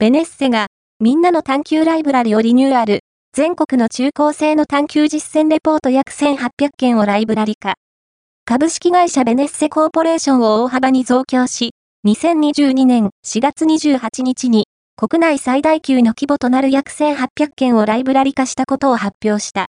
ベネッセが、みんなの探求ライブラリをリニューアル、全国の中高生の探求実践レポート約1800件をライブラリ化。株式会社ベネッセコーポレーションを大幅に増強し、2022年4月28日に国内最大級の規模となる約1800件をライブラリ化したことを発表した。